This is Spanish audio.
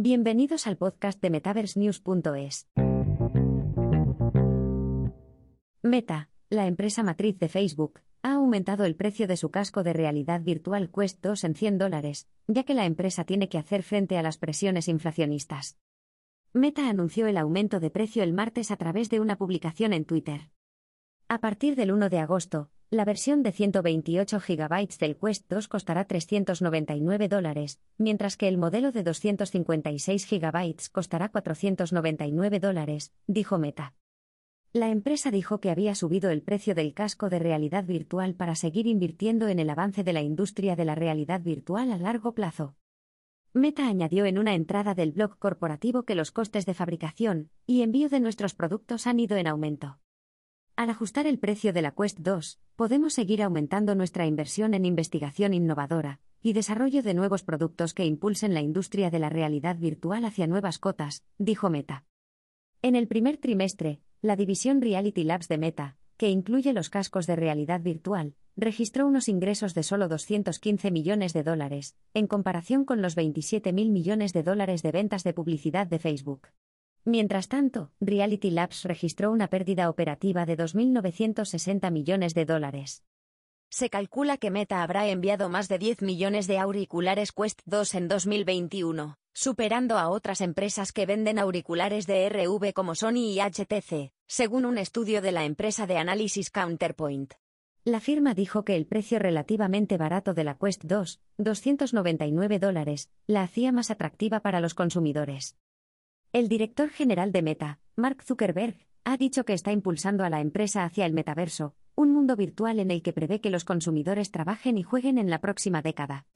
Bienvenidos al podcast de MetaverseNews.es. Meta, la empresa matriz de Facebook, ha aumentado el precio de su casco de realidad virtual Quest 2 en 100 dólares, ya que la empresa tiene que hacer frente a las presiones inflacionistas. Meta anunció el aumento de precio el martes a través de una publicación en Twitter. A partir del 1 de agosto, la versión de 128 GB del Quest 2 costará 399 dólares, mientras que el modelo de 256 GB costará 499 dólares, dijo Meta. La empresa dijo que había subido el precio del casco de realidad virtual para seguir invirtiendo en el avance de la industria de la realidad virtual a largo plazo. Meta añadió en una entrada del blog corporativo que los costes de fabricación y envío de nuestros productos han ido en aumento. Al ajustar el precio de la Quest 2, podemos seguir aumentando nuestra inversión en investigación innovadora y desarrollo de nuevos productos que impulsen la industria de la realidad virtual hacia nuevas cotas, dijo Meta. En el primer trimestre, la división Reality Labs de Meta, que incluye los cascos de realidad virtual, registró unos ingresos de solo 215 millones de dólares, en comparación con los 27 mil millones de dólares de ventas de publicidad de Facebook. Mientras tanto, Reality Labs registró una pérdida operativa de 2.960 millones de dólares. Se calcula que Meta habrá enviado más de 10 millones de auriculares Quest 2 en 2021, superando a otras empresas que venden auriculares de RV como Sony y HTC, según un estudio de la empresa de análisis Counterpoint. La firma dijo que el precio relativamente barato de la Quest 2, 299 dólares, la hacía más atractiva para los consumidores. El director general de Meta, Mark Zuckerberg, ha dicho que está impulsando a la empresa hacia el metaverso, un mundo virtual en el que prevé que los consumidores trabajen y jueguen en la próxima década.